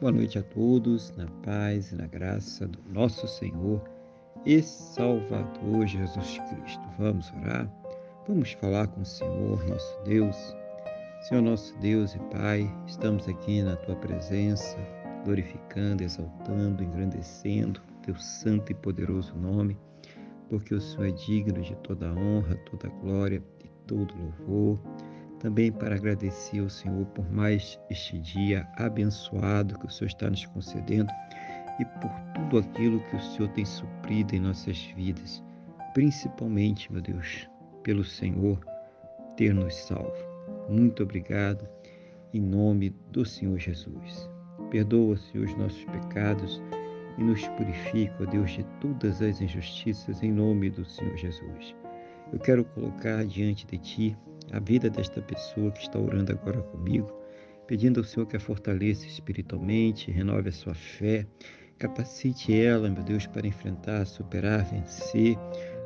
Boa noite a todos, na paz e na graça do nosso Senhor e Salvador Jesus Cristo. Vamos orar? Vamos falar com o Senhor, nosso Deus. Senhor, nosso Deus e Pai, estamos aqui na tua presença, glorificando, exaltando, engrandecendo teu santo e poderoso nome, porque o Senhor é digno de toda honra, toda glória e todo louvor também para agradecer ao Senhor por mais este dia abençoado que o Senhor está nos concedendo e por tudo aquilo que o Senhor tem suprido em nossas vidas, principalmente, meu Deus, pelo Senhor ter nos salvo. Muito obrigado em nome do Senhor Jesus. Perdoa, Senhor, os nossos pecados e nos purifica, ó Deus, de todas as injustiças em nome do Senhor Jesus. Eu quero colocar diante de Ti a vida desta pessoa que está orando agora comigo, pedindo ao Senhor que a fortaleça espiritualmente, renove a sua fé, capacite ela, meu Deus, para enfrentar, superar, vencer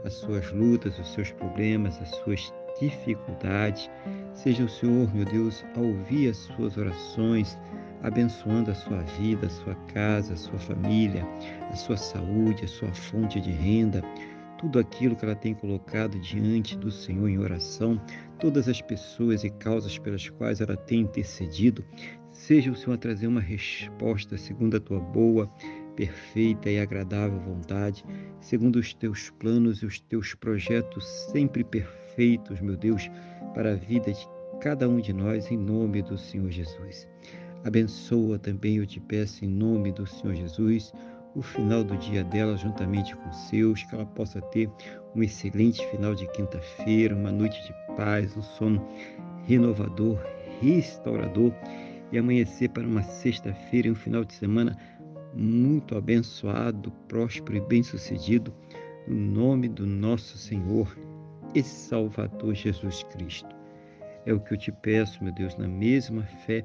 as suas lutas, os seus problemas, as suas dificuldades. Seja o Senhor, meu Deus, a ouvir as suas orações, abençoando a sua vida, a sua casa, a sua família, a sua saúde, a sua fonte de renda tudo aquilo que ela tem colocado diante do Senhor em oração, todas as pessoas e causas pelas quais ela tem intercedido, seja o Senhor a trazer uma resposta segundo a tua boa, perfeita e agradável vontade, segundo os teus planos e os teus projetos sempre perfeitos, meu Deus, para a vida de cada um de nós, em nome do Senhor Jesus. Abençoa também, eu te peço, em nome do Senhor Jesus, o final do dia dela juntamente com seus, que ela possa ter um excelente final de quinta-feira, uma noite de paz, um sono renovador, restaurador e amanhecer para uma sexta-feira e um final de semana muito abençoado, próspero e bem-sucedido, no nome do nosso Senhor e Salvador Jesus Cristo. É o que eu te peço, meu Deus, na mesma fé